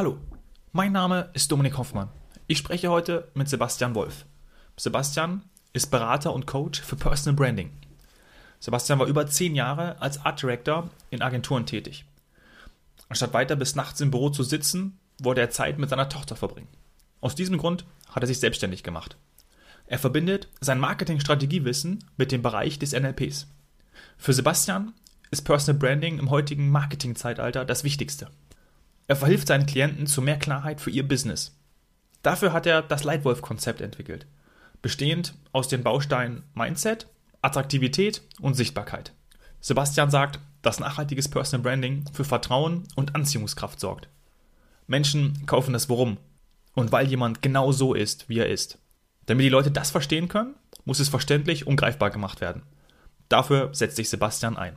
Hallo, mein Name ist Dominik Hoffmann. Ich spreche heute mit Sebastian Wolf. Sebastian ist Berater und Coach für Personal Branding. Sebastian war über zehn Jahre als Art Director in Agenturen tätig. Anstatt weiter bis nachts im Büro zu sitzen, wollte er Zeit mit seiner Tochter verbringen. Aus diesem Grund hat er sich selbstständig gemacht. Er verbindet sein Marketing-Strategiewissen mit dem Bereich des NLPs. Für Sebastian ist Personal Branding im heutigen Marketing-Zeitalter das Wichtigste. Er verhilft seinen Klienten zu mehr Klarheit für ihr Business. Dafür hat er das Leitwolf-Konzept entwickelt, bestehend aus den Bausteinen Mindset, Attraktivität und Sichtbarkeit. Sebastian sagt, dass nachhaltiges Personal Branding für Vertrauen und Anziehungskraft sorgt. Menschen kaufen das Warum und weil jemand genau so ist, wie er ist. Damit die Leute das verstehen können, muss es verständlich und greifbar gemacht werden. Dafür setzt sich Sebastian ein.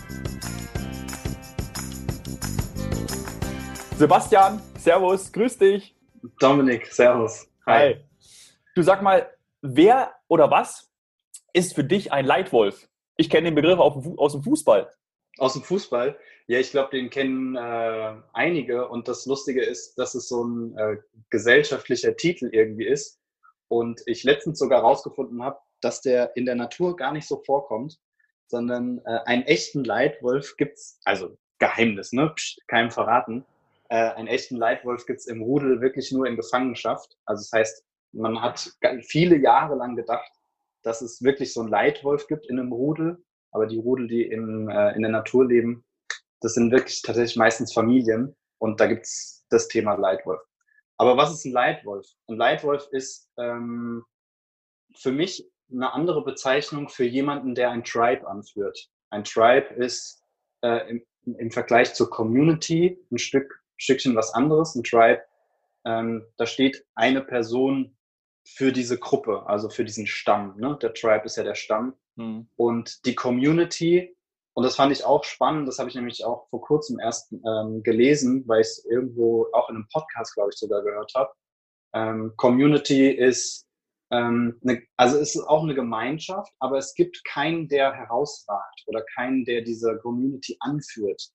Sebastian, Servus, grüß dich. Dominik, Servus. Hi. Hi. Du sag mal, wer oder was ist für dich ein Leitwolf? Ich kenne den Begriff aus dem Fußball. Aus dem Fußball? Ja, ich glaube, den kennen äh, einige. Und das Lustige ist, dass es so ein äh, gesellschaftlicher Titel irgendwie ist und ich letztens sogar herausgefunden habe, dass der in der Natur gar nicht so vorkommt, sondern äh, einen echten Leitwolf gibt's, also Geheimnis, ne? Psst, keinem verraten. Äh, einen echten Leitwolf gibt's im Rudel wirklich nur in Gefangenschaft. Also das heißt, man hat viele Jahre lang gedacht, dass es wirklich so einen Leitwolf gibt in einem Rudel, aber die Rudel, die in, äh, in der Natur leben, das sind wirklich tatsächlich meistens Familien und da gibt's das Thema Leitwolf. Aber was ist ein Leitwolf? Ein Leitwolf ist ähm, für mich eine andere Bezeichnung für jemanden, der ein Tribe anführt. Ein Tribe ist äh, im, im, Vergleich zur Community ein Stück, Stückchen was anderes. Ein Tribe, ähm, da steht eine Person für diese Gruppe, also für diesen Stamm. Ne? Der Tribe ist ja der Stamm. Mhm. Und die Community und das fand ich auch spannend. Das habe ich nämlich auch vor kurzem erst ähm, gelesen, weil ich es irgendwo auch in einem Podcast, glaube ich, sogar gehört habe. Ähm, Community ist, ähm, eine, also es ist auch eine Gemeinschaft, aber es gibt keinen, der herausragt oder keinen, der diese Community anführt.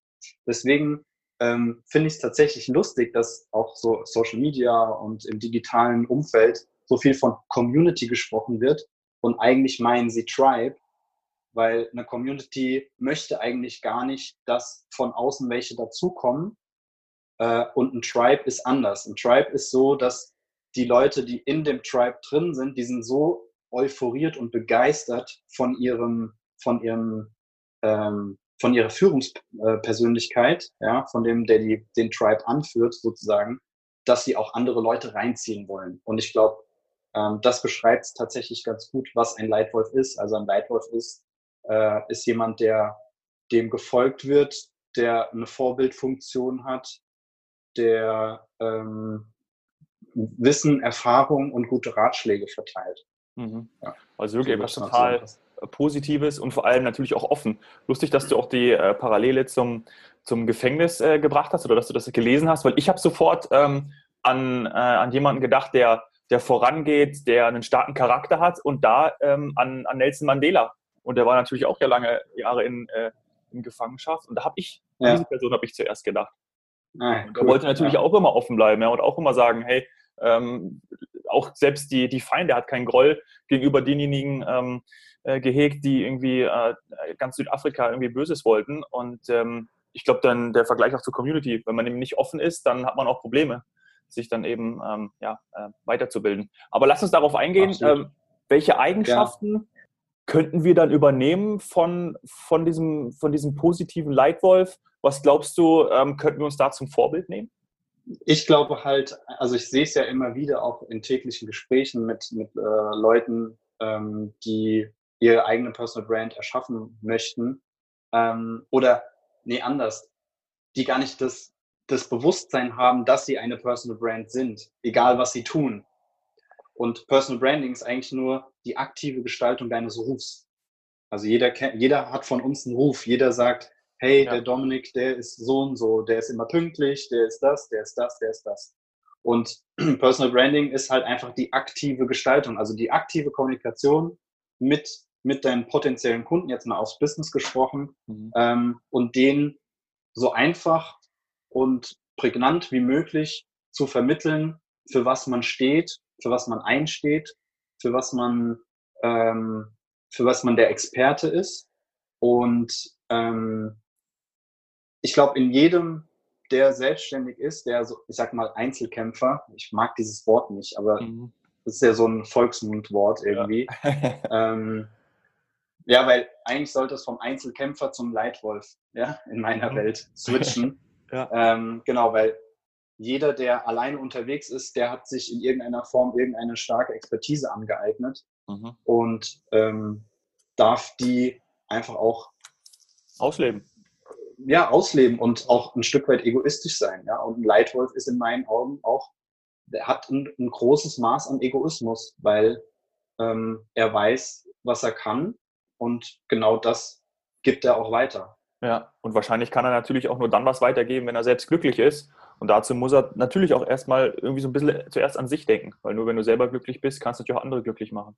Deswegen ähm, finde ich es tatsächlich lustig, dass auch so Social Media und im digitalen Umfeld so viel von Community gesprochen wird und eigentlich meinen sie Tribe weil eine Community möchte eigentlich gar nicht, dass von außen welche dazukommen. Äh, und ein Tribe ist anders. Ein Tribe ist so, dass die Leute, die in dem Tribe drin sind, die sind so euphoriert und begeistert von ihrem, von ihrem, ähm, von ihrer Führungspersönlichkeit, ja, von dem, der die, den Tribe anführt, sozusagen, dass sie auch andere Leute reinziehen wollen. Und ich glaube, ähm, das beschreibt tatsächlich ganz gut, was ein Leitwolf ist. Also ein Leitwolf ist äh, ist jemand, der dem gefolgt wird, der eine Vorbildfunktion hat, der ähm, Wissen, Erfahrung und gute Ratschläge verteilt. Mhm. Ja. Also wirklich etwas total Positives und vor allem natürlich auch offen. Lustig, dass du auch die äh, Parallele zum, zum Gefängnis äh, gebracht hast oder dass du das gelesen hast, weil ich habe sofort ähm, an, äh, an jemanden gedacht, der, der vorangeht, der einen starken Charakter hat und da ähm, an, an Nelson Mandela und der war natürlich auch ja lange Jahre in, äh, in Gefangenschaft. Und da habe ich, ja. diese Person habe ich zuerst gedacht. Ah, cool. Er wollte natürlich ja. auch immer offen bleiben ja, und auch immer sagen, hey, ähm, auch selbst die, die Feinde hat keinen Groll gegenüber denjenigen ähm, äh, gehegt, die irgendwie äh, ganz Südafrika irgendwie Böses wollten. Und ähm, ich glaube dann der Vergleich auch zur Community, wenn man eben nicht offen ist, dann hat man auch Probleme, sich dann eben ähm, ja, äh, weiterzubilden. Aber lass uns darauf eingehen, ähm, welche Eigenschaften könnten wir dann übernehmen von, von, diesem, von diesem positiven Leitwolf? Was glaubst du, ähm, könnten wir uns da zum Vorbild nehmen? Ich glaube halt, also ich sehe es ja immer wieder auch in täglichen Gesprächen mit, mit äh, Leuten, ähm, die ihre eigene Personal Brand erschaffen möchten. Ähm, oder, nee, anders, die gar nicht das das Bewusstsein haben, dass sie eine Personal Brand sind, egal was sie tun. Und Personal Branding ist eigentlich nur die aktive Gestaltung deines Rufs. Also jeder, jeder hat von uns einen Ruf. Jeder sagt, hey, ja. der Dominik, der ist so und so, der ist immer pünktlich, der ist das, der ist das, der ist das. Und Personal Branding ist halt einfach die aktive Gestaltung, also die aktive Kommunikation mit, mit deinen potenziellen Kunden, jetzt mal aufs Business gesprochen, mhm. ähm, und denen so einfach und prägnant wie möglich zu vermitteln, für was man steht, für was man einsteht, für was man, ähm, für was man der Experte ist. Und ähm, ich glaube, in jedem, der selbstständig ist, der so, ich sag mal, Einzelkämpfer, ich mag dieses Wort nicht, aber mhm. das ist ja so ein Volksmundwort irgendwie. Ja. ähm, ja, weil eigentlich sollte es vom Einzelkämpfer zum Leitwolf, ja, in meiner mhm. Welt switchen. ja. ähm, genau, weil jeder, der alleine unterwegs ist, der hat sich in irgendeiner Form irgendeine starke Expertise angeeignet mhm. und ähm, darf die einfach auch ausleben. Ja, ausleben und auch ein Stück weit egoistisch sein. Ja? Und ein Leitwolf ist in meinen Augen auch, der hat ein, ein großes Maß an Egoismus, weil ähm, er weiß, was er kann und genau das gibt er auch weiter. Ja, und wahrscheinlich kann er natürlich auch nur dann was weitergeben, wenn er selbst glücklich ist. Und dazu muss er natürlich auch erstmal irgendwie so ein bisschen zuerst an sich denken, weil nur wenn du selber glücklich bist, kannst du natürlich auch andere glücklich machen.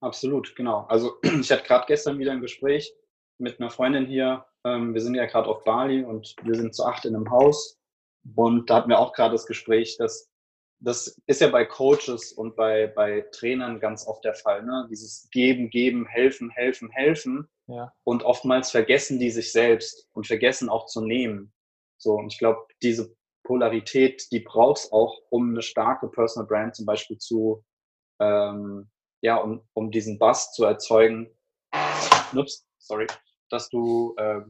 Absolut, genau. Also ich hatte gerade gestern wieder ein Gespräch mit einer Freundin hier. Ähm, wir sind ja gerade auf Bali und wir sind zu acht in einem Haus. Und da hatten wir auch gerade das Gespräch, dass das ist ja bei Coaches und bei, bei Trainern ganz oft der Fall. Ne? Dieses Geben, Geben, Helfen, Helfen, Helfen. Ja. Und oftmals vergessen die sich selbst und vergessen auch zu nehmen. So, und ich glaube, diese Polarität, die braucht es auch, um eine starke Personal Brand zum Beispiel zu, ähm, ja, um, um diesen Bass zu erzeugen. Ups, sorry, dass du äh,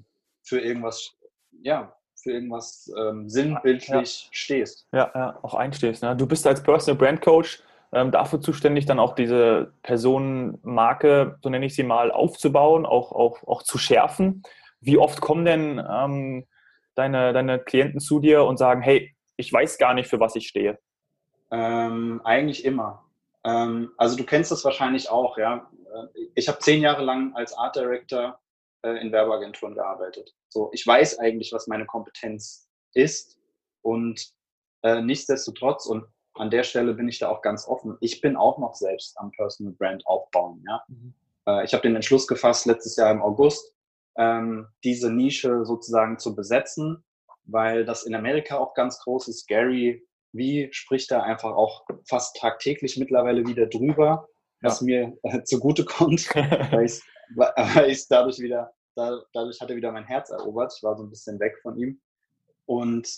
für irgendwas, ja, für irgendwas ähm, sinnbildlich ja. stehst. Ja, ja, auch einstehst. Ne? Du bist als Personal Brand Coach ähm, dafür zuständig, dann auch diese Personenmarke, so nenne ich sie mal, aufzubauen, auch, auch, auch zu schärfen. Wie oft kommen denn ähm, deine, deine Klienten zu dir und sagen, hey, ich weiß gar nicht, für was ich stehe? Ähm, eigentlich immer. Ähm, also du kennst das wahrscheinlich auch, ja. Äh, ich habe zehn Jahre lang als Art Director äh, in Werbeagenturen gearbeitet. So, ich weiß eigentlich, was meine Kompetenz ist und äh, nichtsdestotrotz und an der Stelle bin ich da auch ganz offen. Ich bin auch noch selbst am Personal Brand aufbauen. Ja? Mhm. Äh, ich habe den Entschluss gefasst letztes Jahr im August, ähm, diese Nische sozusagen zu besetzen, weil das in Amerika auch ganz groß ist. Gary wie spricht da einfach auch fast tagtäglich mittlerweile wieder drüber, was ja. mir äh, zugute kommt, weil ich es dadurch wieder, da, dadurch hat er wieder mein Herz erobert. Ich war so ein bisschen weg von ihm. Und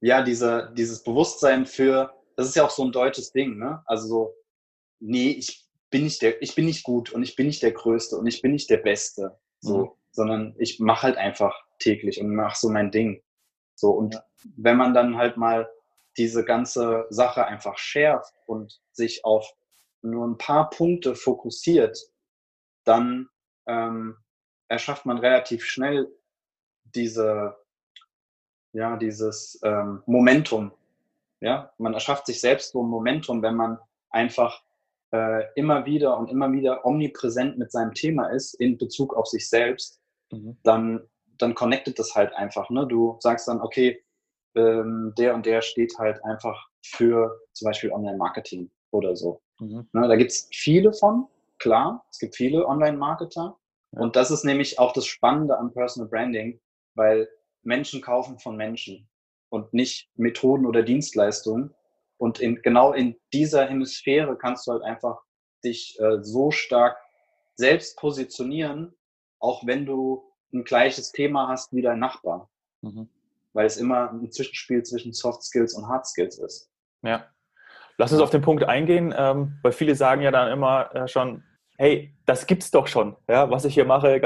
ja, diese, dieses Bewusstsein für, das ist ja auch so ein deutsches Ding, ne? Also so, nee, ich bin nicht der, ich bin nicht gut und ich bin nicht der Größte und ich bin nicht der Beste. So, mhm sondern ich mache halt einfach täglich und mache so mein Ding. So, und ja. wenn man dann halt mal diese ganze Sache einfach schärft und sich auf nur ein paar Punkte fokussiert, dann ähm, erschafft man relativ schnell diese, ja, dieses ähm, Momentum. Ja, man erschafft sich selbst so ein Momentum, wenn man einfach äh, immer wieder und immer wieder omnipräsent mit seinem Thema ist in Bezug auf sich selbst mhm. dann, dann connectet das halt einfach. Ne? Du sagst dann, okay, ähm, der und der steht halt einfach für zum Beispiel Online-Marketing oder so. Mhm. Ne? Da gibt es viele von, klar, es gibt viele Online-Marketer. Und das ist nämlich auch das Spannende am Personal Branding, weil Menschen kaufen von Menschen und nicht Methoden oder Dienstleistungen. Und in, genau in dieser Hemisphäre kannst du halt einfach dich äh, so stark selbst positionieren, auch wenn du ein gleiches Thema hast wie dein Nachbar. Mhm. Weil es immer ein Zwischenspiel zwischen Soft Skills und Hard Skills ist. Ja. Lass uns auf den Punkt eingehen, ähm, weil viele sagen ja dann immer äh, schon, hey, das gibt's doch schon. Ja, was ich hier mache,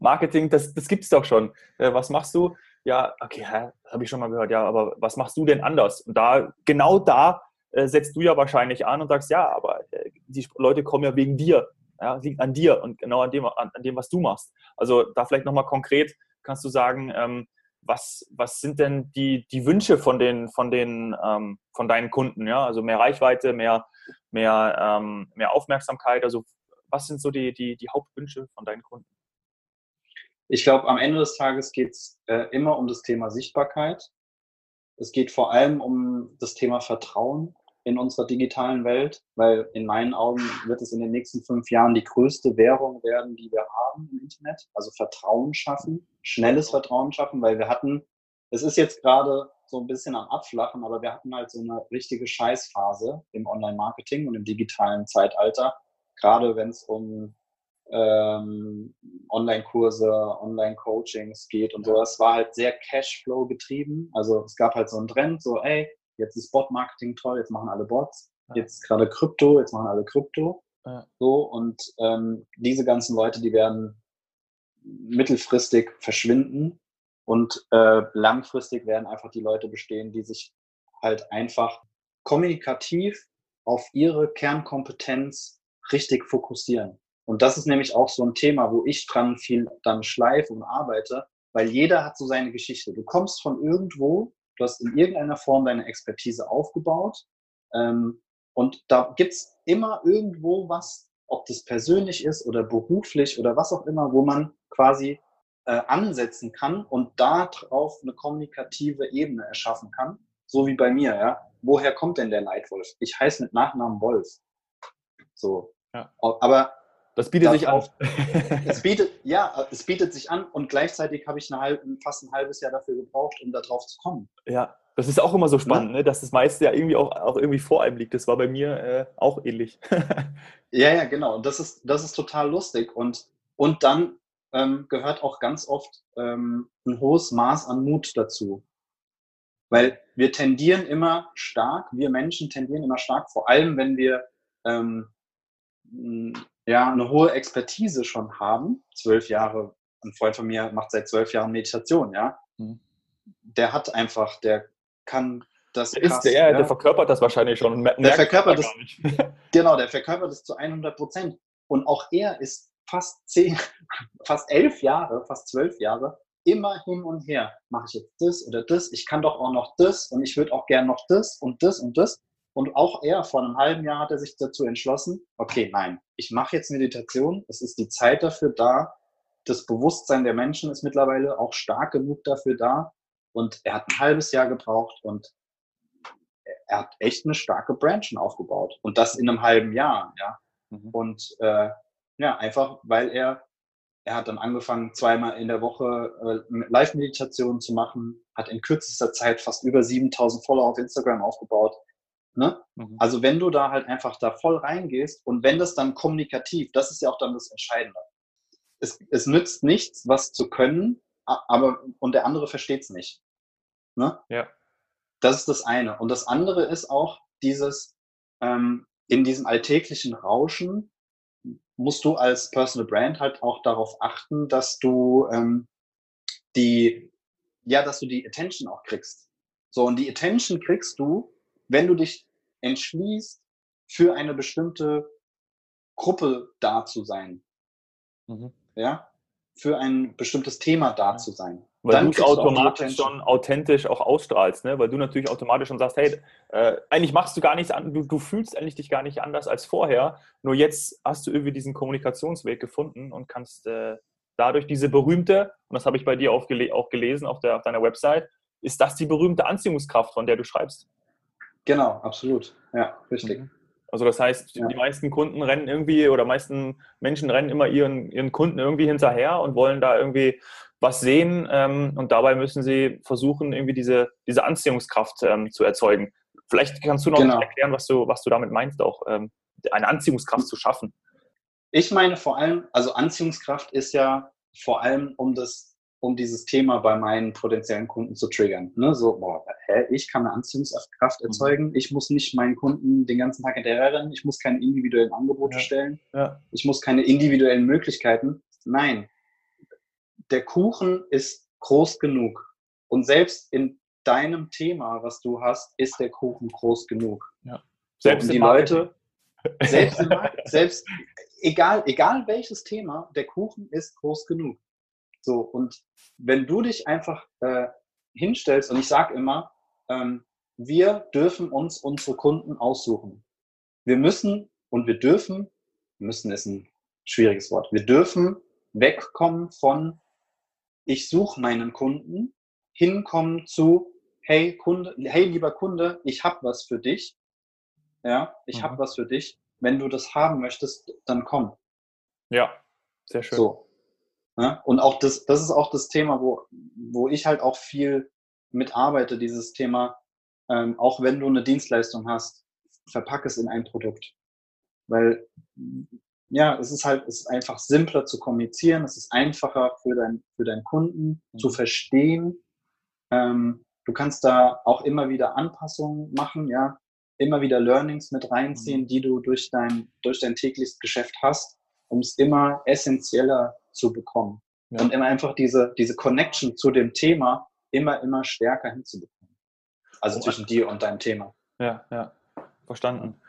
Marketing, das, das gibt's doch schon. Äh, was machst du? Ja, okay, habe ich schon mal gehört, ja, aber was machst du denn anders? Und da, genau da äh, setzt du ja wahrscheinlich an und sagst, ja, aber äh, die Leute kommen ja wegen dir. Ja, liegt an dir und genau an dem, an, an dem, was du machst. Also da vielleicht nochmal konkret kannst du sagen, ähm, was, was sind denn die, die Wünsche von den, von den, ähm, von deinen Kunden? Ja, also mehr Reichweite, mehr, mehr, ähm, mehr Aufmerksamkeit. Also was sind so die, die, die Hauptwünsche von deinen Kunden? Ich glaube, am Ende des Tages geht es äh, immer um das Thema Sichtbarkeit. Es geht vor allem um das Thema Vertrauen in unserer digitalen Welt, weil in meinen Augen wird es in den nächsten fünf Jahren die größte Währung werden, die wir haben im Internet. Also Vertrauen schaffen, schnelles Vertrauen schaffen, weil wir hatten, es ist jetzt gerade so ein bisschen am Abflachen, aber wir hatten halt so eine richtige Scheißphase im Online-Marketing und im digitalen Zeitalter, gerade wenn es um ähm, Online-Kurse, Online-Coachings geht und so. Es war halt sehr Cashflow getrieben. Also es gab halt so einen Trend, so, ey, jetzt ist Bot-Marketing toll, jetzt machen alle Bots, jetzt gerade Krypto, jetzt machen alle Krypto. Ja. So, und ähm, diese ganzen Leute, die werden mittelfristig verschwinden und äh, langfristig werden einfach die Leute bestehen, die sich halt einfach kommunikativ auf ihre Kernkompetenz richtig fokussieren. Und das ist nämlich auch so ein Thema, wo ich dran viel dann schleife und arbeite, weil jeder hat so seine Geschichte. Du kommst von irgendwo du hast in irgendeiner Form deine Expertise aufgebaut ähm, und da gibt es immer irgendwo was, ob das persönlich ist oder beruflich oder was auch immer, wo man quasi äh, ansetzen kann und darauf eine kommunikative Ebene erschaffen kann, so wie bei mir, ja. Woher kommt denn der Leitwolf? Ich heiße mit Nachnamen Wolf. So. Ja. Aber das bietet sich an. es bietet, ja, es bietet sich an und gleichzeitig habe ich eine fast ein halbes Jahr dafür gebraucht, um da drauf zu kommen. Ja, das ist auch immer so spannend, ja. ne? dass das meiste ja irgendwie auch, auch irgendwie vor einem liegt. Das war bei mir äh, auch ähnlich. ja, ja, genau. Und das ist, das ist total lustig. Und, und dann ähm, gehört auch ganz oft ähm, ein hohes Maß an Mut dazu. Weil wir tendieren immer stark, wir Menschen tendieren immer stark, vor allem wenn wir ähm, ja, eine hohe Expertise schon haben, zwölf Jahre, ein Freund von mir macht seit zwölf Jahren Meditation, ja. Mhm. Der hat einfach, der kann das. Der, krass, ist der, ja. der verkörpert das wahrscheinlich schon. Der verkörpert das, genau, der verkörpert das zu 100 Prozent. Und auch er ist fast zehn, fast elf Jahre, fast zwölf Jahre immer hin und her. Mache ich jetzt das oder das? Ich kann doch auch noch das und ich würde auch gern noch das und das und das. Und auch er, vor einem halben Jahr hat er sich dazu entschlossen, okay, nein, ich mache jetzt Meditation, es ist die Zeit dafür da, das Bewusstsein der Menschen ist mittlerweile auch stark genug dafür da. Und er hat ein halbes Jahr gebraucht und er hat echt eine starke Brand schon aufgebaut. Und das in einem halben Jahr, ja. Mhm. Und äh, ja, einfach weil er, er hat dann angefangen, zweimal in der Woche äh, Live-Meditationen zu machen, hat in kürzester Zeit fast über 7000 Follower auf Instagram aufgebaut, Ne? Mhm. Also wenn du da halt einfach da voll reingehst und wenn das dann kommunikativ, das ist ja auch dann das Entscheidende. Es, es nützt nichts, was zu können, aber und der andere versteht es nicht. Ne? Ja. Das ist das eine. Und das andere ist auch dieses, ähm, in diesem alltäglichen Rauschen musst du als Personal Brand halt auch darauf achten, dass du ähm, die, ja, dass du die Attention auch kriegst. So, und die Attention kriegst du, wenn du dich entschließt, für eine bestimmte Gruppe da zu sein, mhm. ja, für ein bestimmtes Thema da zu sein. Weil du es automatisch schon authentisch auch ausstrahlst, ne? weil du natürlich automatisch schon sagst, hey, äh, eigentlich machst du gar nichts an, du, du fühlst eigentlich dich gar nicht anders als vorher, nur jetzt hast du irgendwie diesen Kommunikationsweg gefunden und kannst äh, dadurch diese berühmte, und das habe ich bei dir auch, gele auch gelesen auf, der, auf deiner Website, ist das die berühmte Anziehungskraft, von der du schreibst? Genau, absolut. Ja, richtig. Mhm. Also das heißt, ja. die meisten Kunden rennen irgendwie oder meisten Menschen rennen immer ihren, ihren Kunden irgendwie hinterher und wollen da irgendwie was sehen ähm, und dabei müssen sie versuchen, irgendwie diese, diese Anziehungskraft ähm, zu erzeugen. Vielleicht kannst du noch genau. erklären, was du, was du damit meinst, auch ähm, eine Anziehungskraft zu schaffen. Ich meine vor allem, also Anziehungskraft ist ja vor allem um das um dieses Thema bei meinen potenziellen Kunden zu triggern. Ne? So, boah, hä, ich kann eine Anziehungskraft mhm. erzeugen, ich muss nicht meinen Kunden den ganzen Tag hinterherrennen, ich muss keine individuellen Angebote ja. stellen, ja. ich muss keine individuellen Möglichkeiten. Nein, der Kuchen ist groß genug. Und selbst in deinem Thema, was du hast, ist der Kuchen groß genug. Ja. Selbst so, die Leute, selbst, selbst egal, egal welches Thema, der Kuchen ist groß genug. So, und wenn du dich einfach äh, hinstellst, und ich sage immer, ähm, wir dürfen uns unsere Kunden aussuchen. Wir müssen und wir dürfen, müssen ist ein schwieriges Wort, wir dürfen wegkommen von, ich suche meinen Kunden, hinkommen zu, hey Kunde, hey lieber Kunde, ich habe was für dich. Ja, ich mhm. habe was für dich. Wenn du das haben möchtest, dann komm. Ja, sehr schön. So. Ja, und auch das, das ist auch das Thema, wo, wo ich halt auch viel mitarbeite, dieses Thema, ähm, auch wenn du eine Dienstleistung hast, verpack es in ein Produkt. Weil, ja, es ist halt, es ist einfach simpler zu kommunizieren, es ist einfacher für, dein, für deinen Kunden mhm. zu verstehen. Ähm, du kannst da auch immer wieder Anpassungen machen, ja, immer wieder Learnings mit reinziehen, mhm. die du durch dein, durch dein tägliches Geschäft hast, um es immer essentieller zu bekommen. Ja. Und immer einfach diese, diese Connection zu dem Thema immer, immer stärker hinzubekommen. Also oh, zwischen dir und deinem Thema. Ja, ja, verstanden.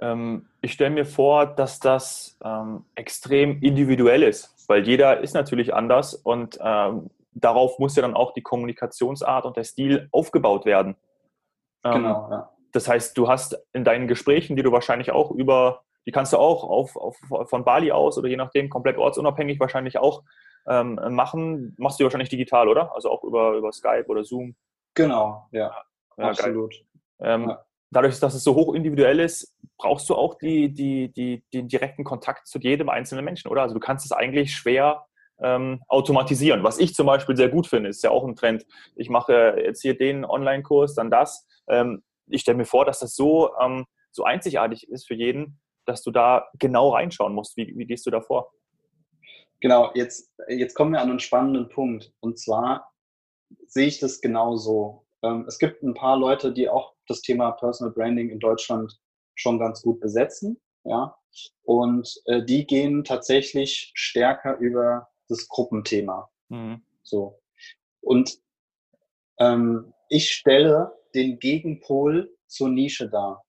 Ähm, ich stelle mir vor, dass das ähm, extrem individuell ist, weil jeder ist natürlich anders und ähm, darauf muss ja dann auch die Kommunikationsart und der Stil aufgebaut werden. Ähm, genau, ja. Das heißt, du hast in deinen Gesprächen, die du wahrscheinlich auch über, die kannst du auch auf, auf, von Bali aus oder je nachdem komplett ortsunabhängig wahrscheinlich auch ähm, machen, machst du wahrscheinlich digital, oder? Also auch über, über Skype oder Zoom. Genau, ja. ja absolut. Ähm, ja. Dadurch, dass es so hoch individuell ist, brauchst du auch die, die, die, den direkten Kontakt zu jedem einzelnen Menschen, oder? Also du kannst es eigentlich schwer ähm, automatisieren. Was ich zum Beispiel sehr gut finde, ist ja auch ein Trend. Ich mache jetzt hier den Online-Kurs, dann das. Ähm, ich stelle mir vor, dass das so, ähm, so einzigartig ist für jeden, dass du da genau reinschauen musst. Wie, wie gehst du da vor? Genau, jetzt, jetzt kommen wir an einen spannenden Punkt. Und zwar sehe ich das genauso. Ähm, es gibt ein paar Leute, die auch das Thema Personal Branding in Deutschland schon ganz gut besetzen. Ja, und äh, die gehen tatsächlich stärker über das Gruppenthema. Mhm. So. Und ähm, ich stelle den Gegenpol zur Nische dar.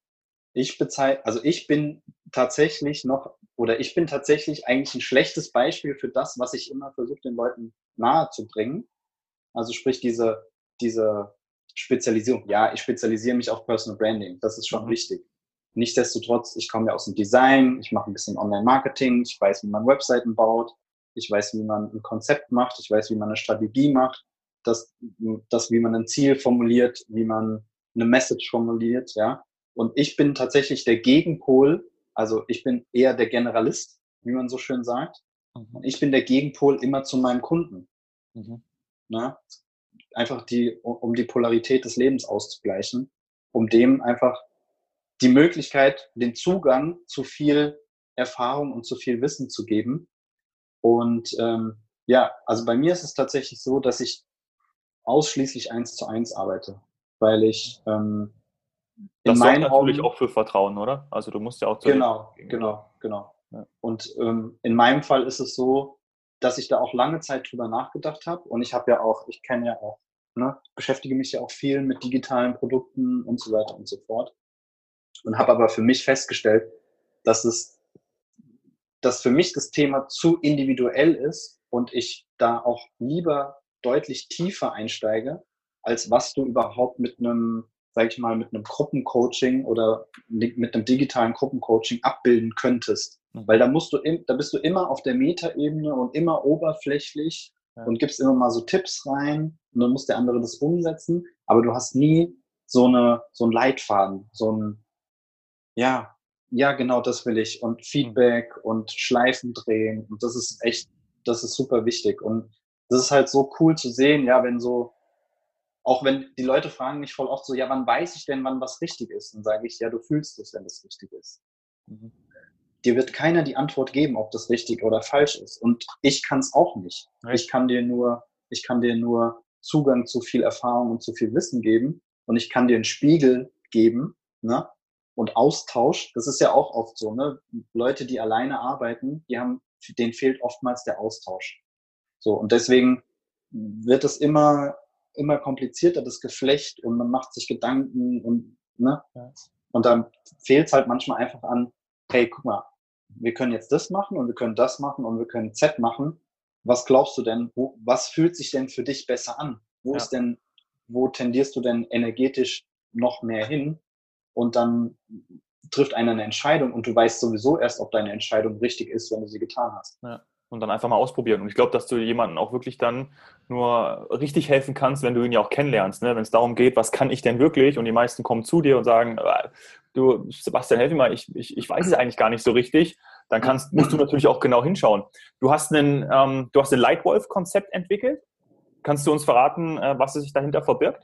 Ich bezeichne, also ich bin tatsächlich noch oder ich bin tatsächlich eigentlich ein schlechtes Beispiel für das, was ich immer versuche, den Leuten nahe zu bringen. Also sprich diese, diese Spezialisierung. Ja, ich spezialisiere mich auf Personal Branding. Das ist schon mhm. wichtig. Nichtsdestotrotz, ich komme ja aus dem Design, ich mache ein bisschen Online-Marketing, ich weiß, wie man Webseiten baut, ich weiß, wie man ein Konzept macht, ich weiß, wie man eine Strategie macht, das, das wie man ein Ziel formuliert, wie man eine Message formuliert, ja. Und ich bin tatsächlich der Gegenpol also ich bin eher der Generalist, wie man so schön sagt. Mhm. Und ich bin der Gegenpol immer zu meinem Kunden. Mhm. Na? Einfach die, um die Polarität des Lebens auszugleichen, um dem einfach die Möglichkeit, den Zugang zu viel Erfahrung und zu viel Wissen zu geben. Und ähm, ja, also bei mir ist es tatsächlich so, dass ich ausschließlich eins zu eins arbeite, weil ich ähm, das sorgt natürlich Augen, auch für Vertrauen, oder? Also du musst ja auch zu Genau, genau, genau. Ja. Und ähm, in meinem Fall ist es so, dass ich da auch lange Zeit drüber nachgedacht habe. Und ich habe ja auch, ich kenne ja auch, ne, beschäftige mich ja auch viel mit digitalen Produkten und so weiter und so fort. Und habe aber für mich festgestellt, dass es, dass für mich das Thema zu individuell ist und ich da auch lieber deutlich tiefer einsteige, als was du überhaupt mit einem sage ich mal, mit einem Gruppencoaching oder mit einem digitalen Gruppencoaching abbilden könntest. Mhm. Weil da musst du, da bist du immer auf der Metaebene und immer oberflächlich ja. und gibst immer mal so Tipps rein und dann muss der andere das umsetzen, aber du hast nie so eine, so ein Leitfaden, so ein, ja, ja, genau das will ich und Feedback mhm. und Schleifen drehen und das ist echt, das ist super wichtig und das ist halt so cool zu sehen, ja, wenn so auch wenn die Leute fragen mich voll oft so, ja, wann weiß ich denn, wann was richtig ist? Dann sage ich, ja, du fühlst es, wenn es richtig ist. Mhm. Dir wird keiner die Antwort geben, ob das richtig oder falsch ist. Und ich kann es auch nicht. Right. Ich kann dir nur, ich kann dir nur Zugang zu viel Erfahrung und zu viel Wissen geben. Und ich kann dir einen Spiegel geben, ne? Und Austausch, das ist ja auch oft so, ne? Leute, die alleine arbeiten, die haben, denen fehlt oftmals der Austausch. So. Und deswegen wird es immer immer komplizierter, das Geflecht, und man macht sich Gedanken und, ne? Und dann fehlt es halt manchmal einfach an, hey, guck mal, wir können jetzt das machen und wir können das machen und wir können Z machen. was glaubst du denn, wo, was fühlt sich denn für dich besser an? Wo ja. ist denn, wo tendierst du denn energetisch noch mehr hin? Und dann trifft einer eine Entscheidung und du weißt sowieso erst, ob deine Entscheidung richtig ist, wenn du sie getan hast. Ja und dann einfach mal ausprobieren. Und ich glaube, dass du jemanden auch wirklich dann nur richtig helfen kannst, wenn du ihn ja auch kennenlernst. Ne? Wenn es darum geht, was kann ich denn wirklich? Und die meisten kommen zu dir und sagen, äh, du, Sebastian, helf mir mal, ich, ich, ich weiß es eigentlich gar nicht so richtig. Dann kannst, musst du natürlich auch genau hinschauen. Du hast einen, ähm, du hast ein Lightwolf-Konzept entwickelt. Kannst du uns verraten, äh, was sich dahinter verbirgt?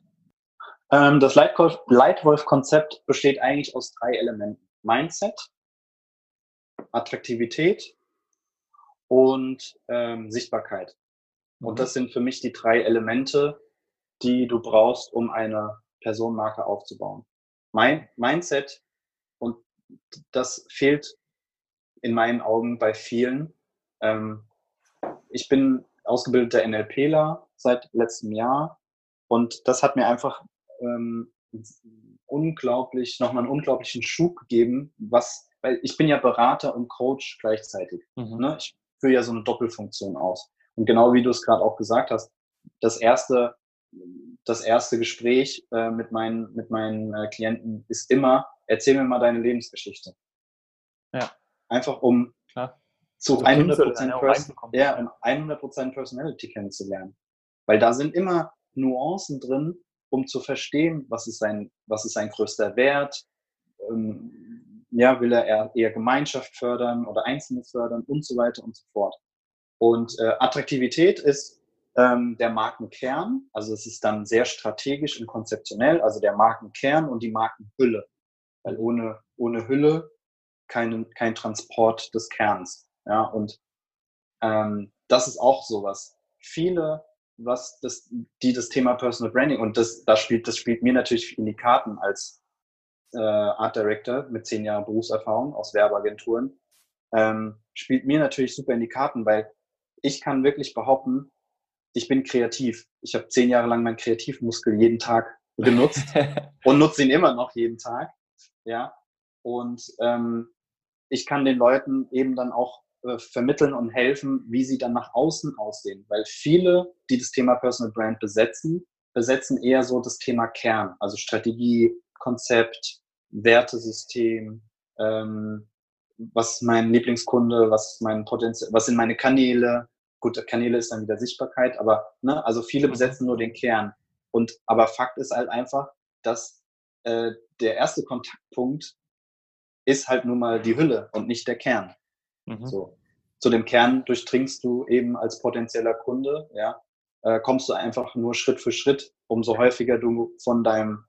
Ähm, das Lightwolf-Konzept besteht eigentlich aus drei Elementen. Mindset, Attraktivität und ähm, Sichtbarkeit. Und mhm. das sind für mich die drei Elemente, die du brauchst, um eine Personenmarke aufzubauen. Mein Mindset, und das fehlt in meinen Augen bei vielen. Ähm, ich bin ausgebildeter NLPler seit letztem Jahr und das hat mir einfach ähm, unglaublich, nochmal einen unglaublichen Schub gegeben, was, weil ich bin ja Berater und Coach gleichzeitig. Mhm. Ne? Ich führe ja so eine Doppelfunktion aus. Und genau wie du es gerade auch gesagt hast, das erste, das erste Gespräch äh, mit meinen, mit meinen äh, Klienten ist immer, erzähl mir mal deine Lebensgeschichte. Ja. Einfach um Klar. zu 100%, Pers ja, um 100 Personality kennenzulernen. Weil da sind immer Nuancen drin, um zu verstehen, was ist sein, was ist sein größter Wert, ähm, ja, will er eher, eher Gemeinschaft fördern oder Einzelne fördern und so weiter und so fort. Und äh, Attraktivität ist ähm, der Markenkern, also es ist dann sehr strategisch und konzeptionell, also der Markenkern und die Markenhülle. Weil ohne, ohne Hülle kein, kein Transport des Kerns. Ja, und ähm, das ist auch sowas. Viele, was das, die das Thema Personal Branding und das, das spielt, das spielt mir natürlich in die Karten als äh, Art Director mit zehn Jahren Berufserfahrung aus Werbeagenturen, ähm, spielt mir natürlich super in die Karten, weil ich kann wirklich behaupten, ich bin kreativ. Ich habe zehn Jahre lang meinen Kreativmuskel jeden Tag genutzt und nutze ihn immer noch jeden Tag. Ja. Und ähm, ich kann den Leuten eben dann auch äh, vermitteln und helfen, wie sie dann nach außen aussehen. Weil viele, die das Thema Personal Brand besetzen, besetzen eher so das Thema Kern, also Strategie, Konzept, Wertesystem, ähm, was ist mein Lieblingskunde, was ist mein Potenzial, was sind meine Kanäle. Gut, Kanäle ist dann wieder Sichtbarkeit, aber ne, also viele mhm. besetzen nur den Kern. Und aber Fakt ist halt einfach, dass äh, der erste Kontaktpunkt ist halt nun mal die Hülle und nicht der Kern. Mhm. So. Zu dem Kern durchdringst du eben als potenzieller Kunde, ja, äh, kommst du einfach nur Schritt für Schritt, umso häufiger du von deinem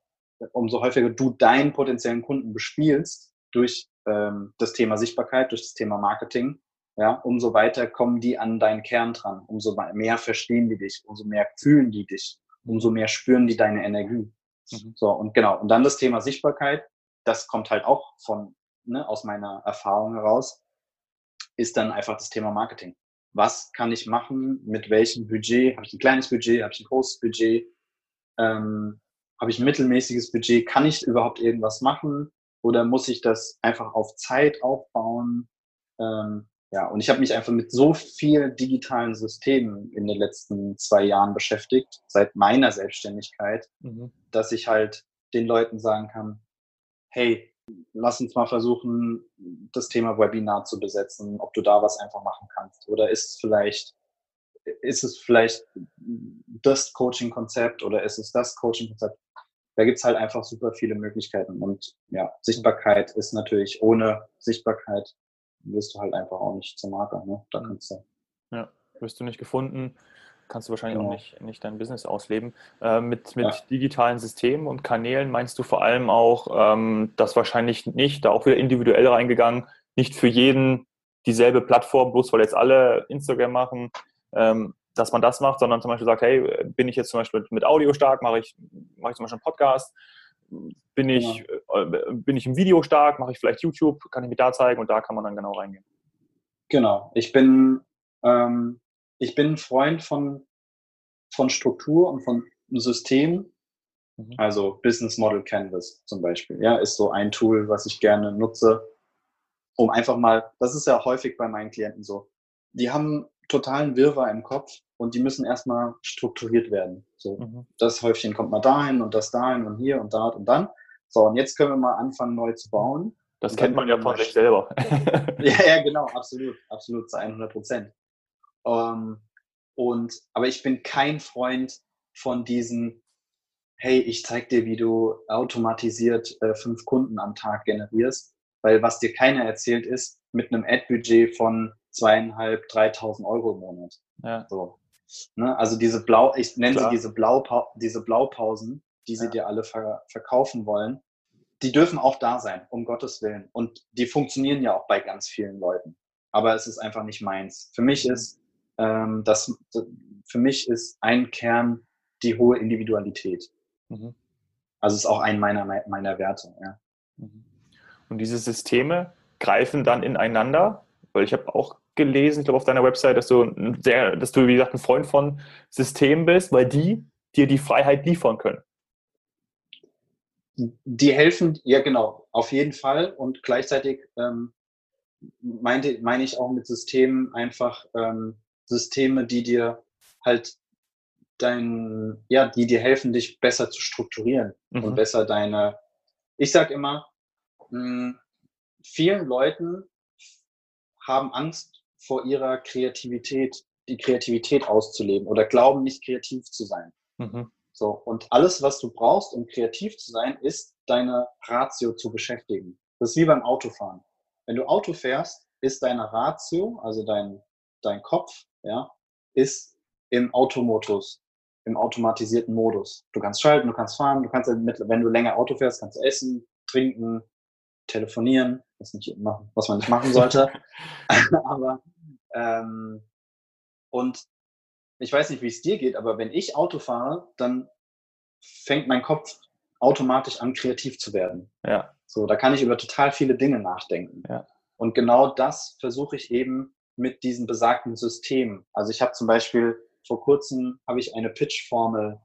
umso häufiger du deinen potenziellen Kunden bespielst durch ähm, das Thema Sichtbarkeit, durch das Thema Marketing, ja, umso weiter kommen die an deinen Kern dran, umso mehr verstehen die dich, umso mehr fühlen die dich, umso mehr spüren die deine Energie. Mhm. So, und genau, und dann das Thema Sichtbarkeit, das kommt halt auch von, ne, aus meiner Erfahrung heraus, ist dann einfach das Thema Marketing. Was kann ich machen? Mit welchem Budget? Habe ich ein kleines Budget? Habe ich ein großes Budget? Ähm, habe ich ein mittelmäßiges Budget? Kann ich überhaupt irgendwas machen? Oder muss ich das einfach auf Zeit aufbauen? Ähm, ja, und ich habe mich einfach mit so vielen digitalen Systemen in den letzten zwei Jahren beschäftigt, seit meiner Selbstständigkeit, mhm. dass ich halt den Leuten sagen kann, hey, lass uns mal versuchen, das Thema Webinar zu besetzen, ob du da was einfach machen kannst. Oder ist es vielleicht ist es vielleicht das Coaching-Konzept oder ist es das Coaching-Konzept? Da gibt es halt einfach super viele Möglichkeiten. Und ja, Sichtbarkeit ist natürlich, ohne Sichtbarkeit wirst du halt einfach auch nicht zum Marker. Ne? Da kannst du. Ja, wirst du nicht gefunden, kannst du wahrscheinlich genau. auch nicht, nicht dein Business ausleben. Äh, mit mit ja. digitalen Systemen und Kanälen meinst du vor allem auch, ähm, das wahrscheinlich nicht, da auch wieder individuell reingegangen, nicht für jeden dieselbe Plattform, bloß weil jetzt alle Instagram machen, ähm, dass man das macht, sondern zum Beispiel sagt, hey, bin ich jetzt zum Beispiel mit Audio stark, mache ich, mache ich zum Beispiel einen Podcast, bin ich, ja. äh, bin ich im Video stark, mache ich vielleicht YouTube, kann ich mir da zeigen und da kann man dann genau reingehen. Genau, ich bin, ähm, ich bin ein Freund von, von Struktur und von System, mhm. also Business Model Canvas zum Beispiel, ja, ist so ein Tool, was ich gerne nutze, um einfach mal, das ist ja häufig bei meinen Klienten so, die haben totalen Wirrwarr im Kopf und die müssen erstmal strukturiert werden. So, mhm. das Häufchen kommt mal dahin und das dahin und hier und da und dann. So, und jetzt können wir mal anfangen, neu zu bauen. Das kennt man ja von sich selber. ja, ja, genau, absolut, absolut, zu 100 Prozent. Um, ähm, und, aber ich bin kein Freund von diesen, hey, ich zeig dir, wie du automatisiert äh, fünf Kunden am Tag generierst, weil was dir keiner erzählt ist, mit einem Ad-Budget von zweieinhalb, dreitausend Euro im Monat. Ja. So. Ne? Also diese Blau, ich nenne Klar. sie diese, Blaupau diese Blaupausen, die sie ja. dir alle ver verkaufen wollen, die dürfen auch da sein, um Gottes Willen. Und die funktionieren ja auch bei ganz vielen Leuten. Aber es ist einfach nicht meins. Für mich ist ähm, das, für mich ist ein Kern die hohe Individualität. Mhm. Also ist auch ein meiner, meiner Werte. Ja. Mhm. Und diese Systeme greifen dann ineinander, weil ich habe auch gelesen, ich glaube auf deiner Website, dass du sehr, dass du, wie gesagt, ein Freund von Systemen bist, weil die dir die Freiheit liefern können. Die helfen, ja genau, auf jeden Fall. Und gleichzeitig ähm, meinte, meine ich auch mit Systemen einfach ähm, Systeme, die dir halt dein, ja, die dir helfen, dich besser zu strukturieren mhm. und besser deine, ich sag immer, mh, hm, vielen Leuten haben Angst vor ihrer Kreativität, die Kreativität auszuleben oder glauben nicht kreativ zu sein. Mhm. So, und alles, was du brauchst, um kreativ zu sein, ist deine Ratio zu beschäftigen. Das ist wie beim Autofahren. Wenn du Auto fährst, ist deine Ratio, also dein, dein Kopf, ja, ist im Automodus, im automatisierten Modus. Du kannst schalten, du kannst fahren, du kannst, wenn du länger Auto fährst, kannst du essen, trinken, telefonieren, was, nicht machen, was man nicht machen sollte. aber ähm, und ich weiß nicht, wie es dir geht, aber wenn ich Auto fahre, dann fängt mein Kopf automatisch an, kreativ zu werden. Ja. So, da kann ich über total viele Dinge nachdenken. Ja. Und genau das versuche ich eben mit diesen besagten Systemen. Also ich habe zum Beispiel vor kurzem habe ich eine Pitch-Formel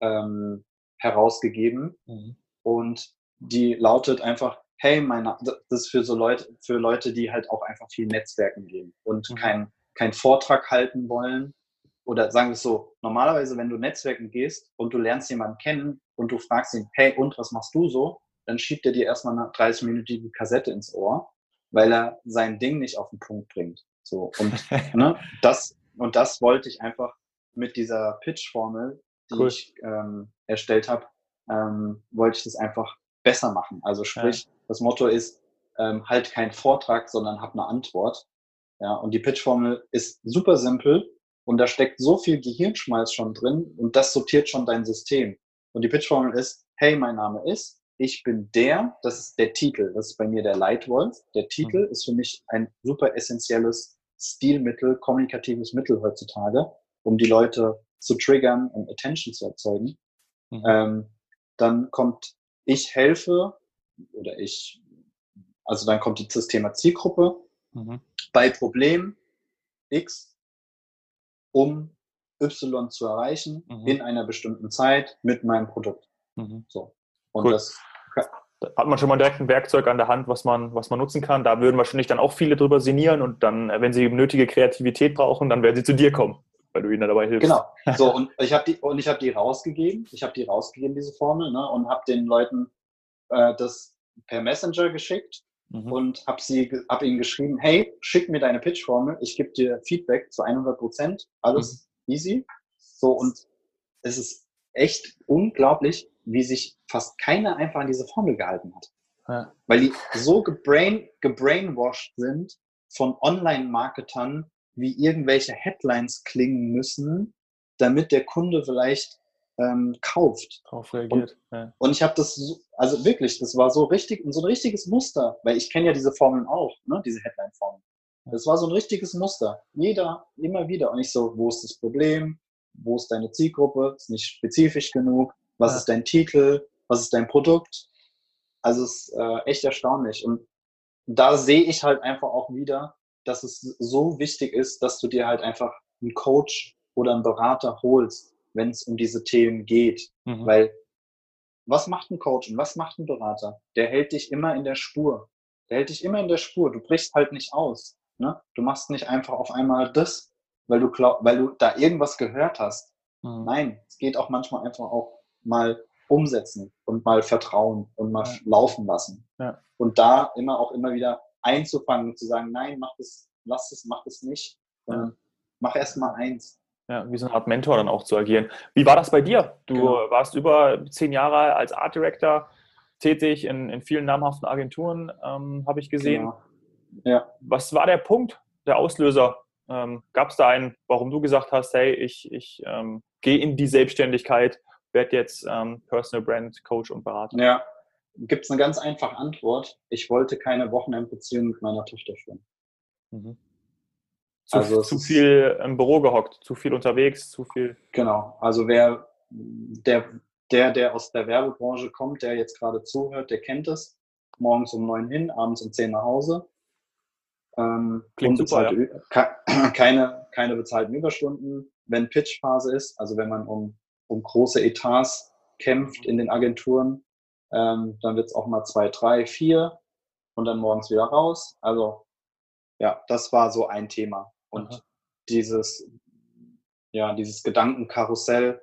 ähm, herausgegeben mhm. und die lautet einfach hey, meine, das ist für so Leute, für Leute, die halt auch einfach viel Netzwerken gehen und mhm. keinen kein Vortrag halten wollen. Oder sagen wir es so, normalerweise, wenn du Netzwerken gehst und du lernst jemanden kennen und du fragst ihn, hey, und was machst du so? Dann schiebt er dir erstmal eine 30-minütige Kassette ins Ohr, weil er sein Ding nicht auf den Punkt bringt. So, und, ne, das, und das wollte ich einfach mit dieser Pitch-Formel, die cool. ich ähm, erstellt habe, ähm, wollte ich das einfach besser machen. Also sprich, ja. das Motto ist, ähm, halt kein Vortrag, sondern hab eine Antwort. Ja, und die Pitchformel ist super simpel und da steckt so viel Gehirnschmalz schon drin und das sortiert schon dein System. Und die Pitchformel ist, hey, mein Name ist, ich bin der, das ist der Titel, das ist bei mir der Leitwolf. Der Titel mhm. ist für mich ein super essentielles Stilmittel, kommunikatives Mittel heutzutage, um die Leute zu triggern und Attention zu erzeugen. Mhm. Ähm, dann kommt ich helfe oder ich, also dann kommt das Thema Zielgruppe mhm. bei Problem X, um Y zu erreichen mhm. in einer bestimmten Zeit mit meinem Produkt. Mhm. So. Und cool. das da hat man schon mal direkt ein Werkzeug an der Hand, was man, was man nutzen kann. Da würden wahrscheinlich dann auch viele drüber sinnieren und dann, wenn sie nötige Kreativität brauchen, dann werden sie zu dir kommen weil du ihnen dabei hilfst. Genau. So, und ich habe die, und ich habe die rausgegeben. Ich habe die rausgegeben, diese Formel, ne, und habe den Leuten äh, das per Messenger geschickt mhm. und habe sie, habe ihnen geschrieben, hey, schick mir deine Pitch-Formel, ich gebe dir Feedback zu 100 Prozent, alles mhm. easy. So, und es ist echt unglaublich, wie sich fast keiner einfach an diese Formel gehalten hat. Ja. Weil die so gebrain, gebrainwashed sind von Online-Marketern, wie irgendwelche Headlines klingen müssen, damit der Kunde vielleicht ähm, kauft. Darauf reagiert. Und, ja. und ich habe das, so, also wirklich, das war so richtig, so ein richtiges Muster, weil ich kenne ja diese Formeln auch, ne, diese Headline-Formeln. Das war so ein richtiges Muster. Jeder, immer wieder. Und ich so, wo ist das Problem? Wo ist deine Zielgruppe? Ist nicht spezifisch genug? Was ja. ist dein Titel? Was ist dein Produkt? Also es ist äh, echt erstaunlich. Und da sehe ich halt einfach auch wieder, dass es so wichtig ist, dass du dir halt einfach einen Coach oder einen Berater holst, wenn es um diese Themen geht. Mhm. Weil was macht ein Coach und was macht ein Berater? Der hält dich immer in der Spur. Der hält dich immer in der Spur. Du brichst halt nicht aus. Ne? Du machst nicht einfach auf einmal das, weil du, glaub, weil du da irgendwas gehört hast. Mhm. Nein, es geht auch manchmal einfach auch mal umsetzen und mal vertrauen und mal ja. laufen lassen. Ja. Und da immer auch immer wieder einzufangen und zu sagen, nein, mach das, lass es, mach das nicht. Ja. Mach erst mal eins. Ja, wie so eine Art Mentor dann auch zu agieren. Wie war das bei dir? Du genau. warst über zehn Jahre als Art Director tätig in, in vielen namhaften Agenturen, ähm, habe ich gesehen. Genau. Ja. Was war der Punkt, der Auslöser? Ähm, Gab es da einen, warum du gesagt hast, hey, ich, ich ähm, gehe in die Selbstständigkeit, werde jetzt ähm, Personal Brand Coach und Berater? Ja, gibt es eine ganz einfache Antwort. Ich wollte keine Wochenendbeziehung mit meiner Tochter führen. Mhm. Zu, also zu viel im Büro gehockt, zu viel unterwegs, zu viel. Genau. Also wer der, der, der aus der Werbebranche kommt, der jetzt gerade zuhört, der kennt es. Morgens um neun hin, abends um zehn nach Hause. Ähm, Klingt super, ja. keine, keine bezahlten Überstunden. Wenn Pitchphase ist, also wenn man um, um große Etats kämpft in den Agenturen, ähm, dann wird es auch mal zwei, drei, vier und dann morgens wieder raus. Also ja, das war so ein Thema. Und Aha. dieses, ja, dieses Gedankenkarussell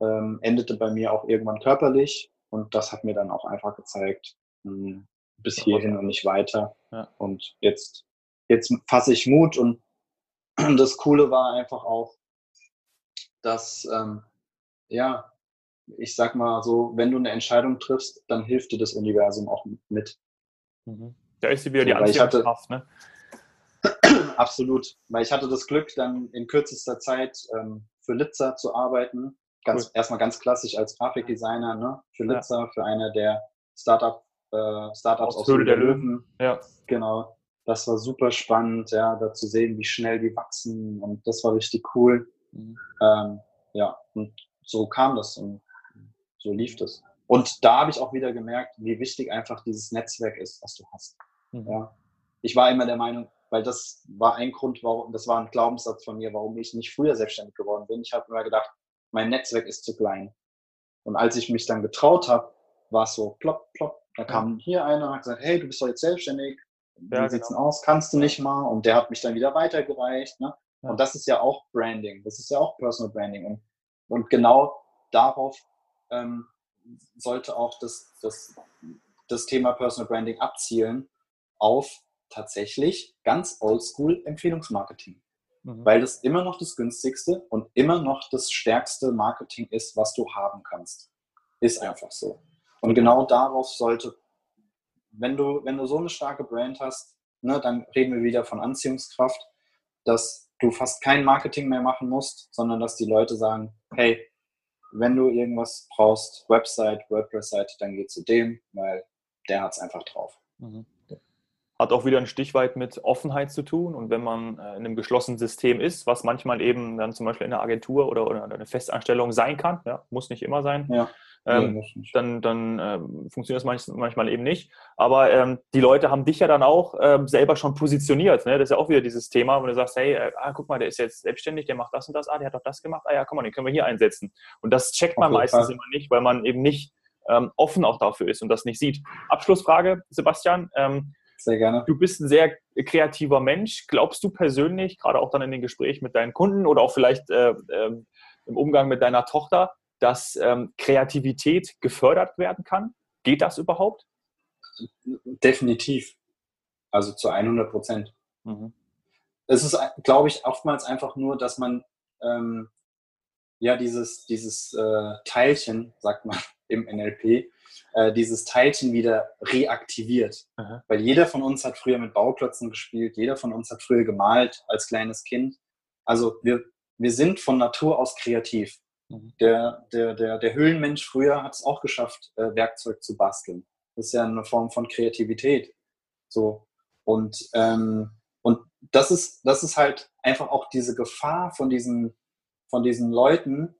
ähm, endete bei mir auch irgendwann körperlich und das hat mir dann auch einfach gezeigt, mh, hm, bis hierhin und nicht weiter. Ja. Und jetzt, jetzt fasse ich Mut und das Coole war einfach auch, dass, ähm, ja, ich sag mal so, wenn du eine Entscheidung triffst, dann hilft dir das Universum auch mit. Mhm. Da ist sie wieder die Anziehungskraft, ne? Absolut, weil ich hatte das Glück, dann in kürzester Zeit ähm, für Litzer zu arbeiten. Ganz, cool. Erstmal ganz klassisch als Grafikdesigner ne? für Litzer, ja. für eine der Startup, äh, Startups aus, aus Höhle der Löwen. Löwen. Ja. Genau. Das war super spannend, ja, da zu sehen, wie schnell die wachsen und das war richtig cool. Mhm. Ähm, ja, und so kam das und so lief das. Und da habe ich auch wieder gemerkt, wie wichtig einfach dieses Netzwerk ist, was du hast. Mhm. Ja. Ich war immer der Meinung, weil das war ein Grund, warum, das war ein Glaubenssatz von mir, warum ich nicht früher selbstständig geworden bin. Ich habe immer gedacht, mein Netzwerk ist zu klein. Und als ich mich dann getraut habe, war es so plopp, plopp. Da kam hier einer und hat gesagt, hey, du bist doch jetzt selbstständig. Wie ja, sieht's genau. aus? Kannst du nicht mal? Und der hat mich dann wieder weitergereicht. Ne? Ja. Und das ist ja auch Branding. Das ist ja auch Personal Branding. Und, und genau darauf ähm, sollte auch das, das, das Thema Personal Branding abzielen, auf tatsächlich ganz oldschool Empfehlungsmarketing. Mhm. Weil das immer noch das günstigste und immer noch das stärkste Marketing ist, was du haben kannst. Ist einfach so. Und genau darauf sollte, wenn du, wenn du so eine starke Brand hast, ne, dann reden wir wieder von Anziehungskraft, dass du fast kein Marketing mehr machen musst, sondern dass die Leute sagen, hey, wenn du irgendwas brauchst, Website, WordPress-Seite, dann geh zu dem, weil der hat es einfach drauf. Mhm hat auch wieder ein Stich weit mit Offenheit zu tun. Und wenn man äh, in einem geschlossenen System ist, was manchmal eben dann zum Beispiel in einer Agentur oder, oder eine Festanstellung sein kann, ja, muss nicht immer sein, ja, ähm, nee, dann, dann äh, funktioniert das manchmal eben nicht. Aber ähm, die Leute haben dich ja dann auch ähm, selber schon positioniert. Ne? Das ist ja auch wieder dieses Thema, wo du sagst, hey, äh, ah, guck mal, der ist jetzt selbstständig, der macht das und das, ah, der hat doch das gemacht, ah ja, komm mal, den können wir hier einsetzen. Und das checkt man okay, meistens Fall. immer nicht, weil man eben nicht ähm, offen auch dafür ist und das nicht sieht. Abschlussfrage, Sebastian. Ähm, sehr gerne. Du bist ein sehr kreativer Mensch. Glaubst du persönlich, gerade auch dann in den Gesprächen mit deinen Kunden oder auch vielleicht äh, im Umgang mit deiner Tochter, dass ähm, Kreativität gefördert werden kann? Geht das überhaupt? Definitiv. Also zu 100 Prozent. Mhm. Es ist, glaube ich, oftmals einfach nur, dass man ähm, ja dieses, dieses äh, Teilchen, sagt man im NLP, äh, dieses Teilchen wieder reaktiviert. Aha. Weil jeder von uns hat früher mit Bauklötzen gespielt, jeder von uns hat früher gemalt als kleines Kind. Also wir, wir sind von Natur aus kreativ. Mhm. Der, der, der, der Höhlenmensch früher hat es auch geschafft, äh, Werkzeug zu basteln. Das ist ja eine Form von Kreativität. So. Und, ähm, und das ist, das ist halt einfach auch diese Gefahr von diesen, von diesen Leuten,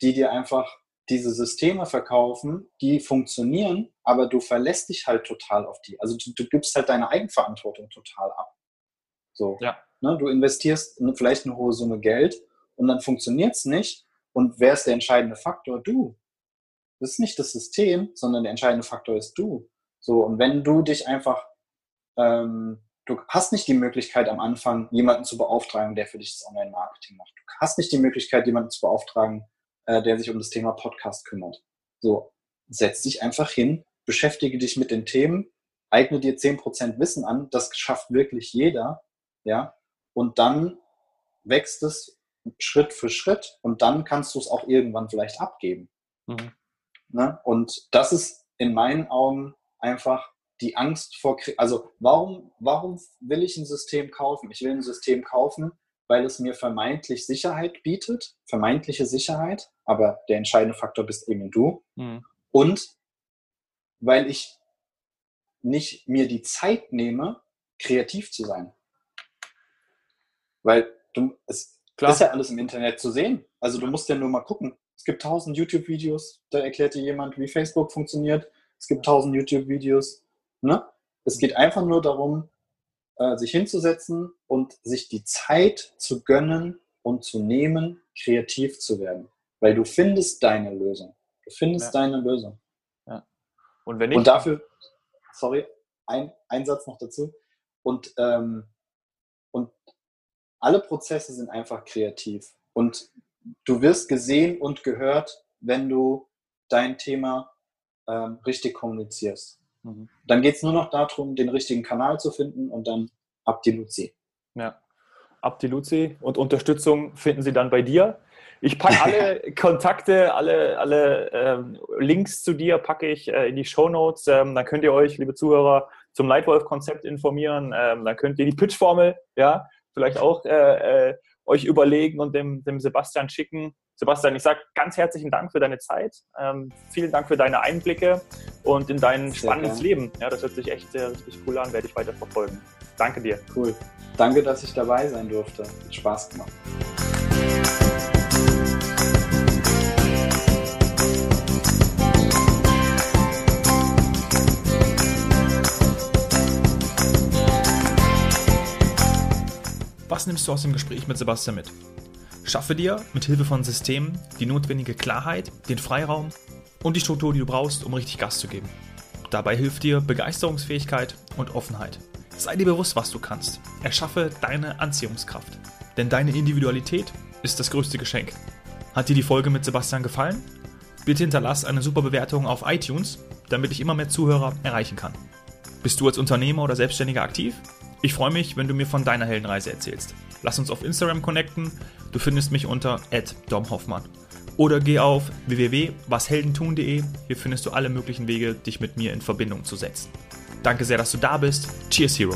die dir einfach diese Systeme verkaufen, die funktionieren, aber du verlässt dich halt total auf die. Also du, du gibst halt deine Eigenverantwortung total ab. So. Ja. Ne, du investierst vielleicht eine hohe Summe Geld und dann funktioniert es nicht. Und wer ist der entscheidende Faktor? Du. Das ist nicht das System, sondern der entscheidende Faktor ist du. So, und wenn du dich einfach, ähm, du hast nicht die Möglichkeit am Anfang, jemanden zu beauftragen, der für dich das Online-Marketing macht. Du hast nicht die Möglichkeit, jemanden zu beauftragen, äh, der sich um das Thema Podcast kümmert. So, setz dich einfach hin, beschäftige dich mit den Themen, eigne dir 10% Wissen an, das schafft wirklich jeder, ja, und dann wächst es Schritt für Schritt und dann kannst du es auch irgendwann vielleicht abgeben. Mhm. Ne? Und das ist in meinen Augen einfach die Angst vor, also warum, warum will ich ein System kaufen? Ich will ein System kaufen, weil es mir vermeintlich Sicherheit bietet, vermeintliche Sicherheit, aber der entscheidende Faktor bist eben du. Mhm. Und weil ich nicht mir die Zeit nehme, kreativ zu sein. Weil du, es Klar. ist ja alles im Internet zu sehen. Also du musst ja nur mal gucken. Es gibt tausend YouTube-Videos, da erklärt dir jemand, wie Facebook funktioniert. Es gibt tausend YouTube-Videos. Ne? Es geht einfach nur darum, äh, sich hinzusetzen und sich die Zeit zu gönnen und zu nehmen, kreativ zu werden. Weil du findest deine Lösung. Du findest ja. deine Lösung. Ja. Und wenn ich. Und dafür, sorry, ein, ein Satz noch dazu. Und, ähm, und alle Prozesse sind einfach kreativ. Und du wirst gesehen und gehört, wenn du dein Thema ähm, richtig kommunizierst. Mhm. Dann geht es nur noch darum, den richtigen Kanal zu finden und dann ab die Luzi. Ja, ab die Luzi. Und Unterstützung finden Sie dann bei dir. Ich packe alle Kontakte, alle, alle ähm, Links zu dir packe ich äh, in die Show Notes. Ähm, dann könnt ihr euch, liebe Zuhörer, zum Lightwolf-Konzept informieren. Ähm, dann könnt ihr die Pitch-Formel, ja, vielleicht auch äh, äh, euch überlegen und dem, dem Sebastian schicken. Sebastian, ich sage ganz herzlichen Dank für deine Zeit. Ähm, vielen Dank für deine Einblicke und in dein Sehr spannendes gern. Leben. Ja, das hört sich echt äh, richtig cool an, werde ich weiter verfolgen. Danke dir. Cool. Danke, dass ich dabei sein durfte. Hat Spaß gemacht. Was nimmst du aus dem Gespräch mit Sebastian mit? Schaffe dir mit Hilfe von Systemen die notwendige Klarheit, den Freiraum und die Struktur, die du brauchst, um richtig Gas zu geben. Dabei hilft dir Begeisterungsfähigkeit und Offenheit. Sei dir bewusst, was du kannst. Erschaffe deine Anziehungskraft. Denn deine Individualität ist das größte Geschenk. Hat dir die Folge mit Sebastian gefallen? Bitte hinterlass eine super Bewertung auf iTunes, damit ich immer mehr Zuhörer erreichen kann. Bist du als Unternehmer oder Selbstständiger aktiv? Ich freue mich, wenn du mir von deiner Heldenreise erzählst. Lass uns auf Instagram connecten. Du findest mich unter @domhoffmann. Oder geh auf www.washeldentun.de. Hier findest du alle möglichen Wege, dich mit mir in Verbindung zu setzen. Danke sehr, dass du da bist. Cheers, Hero.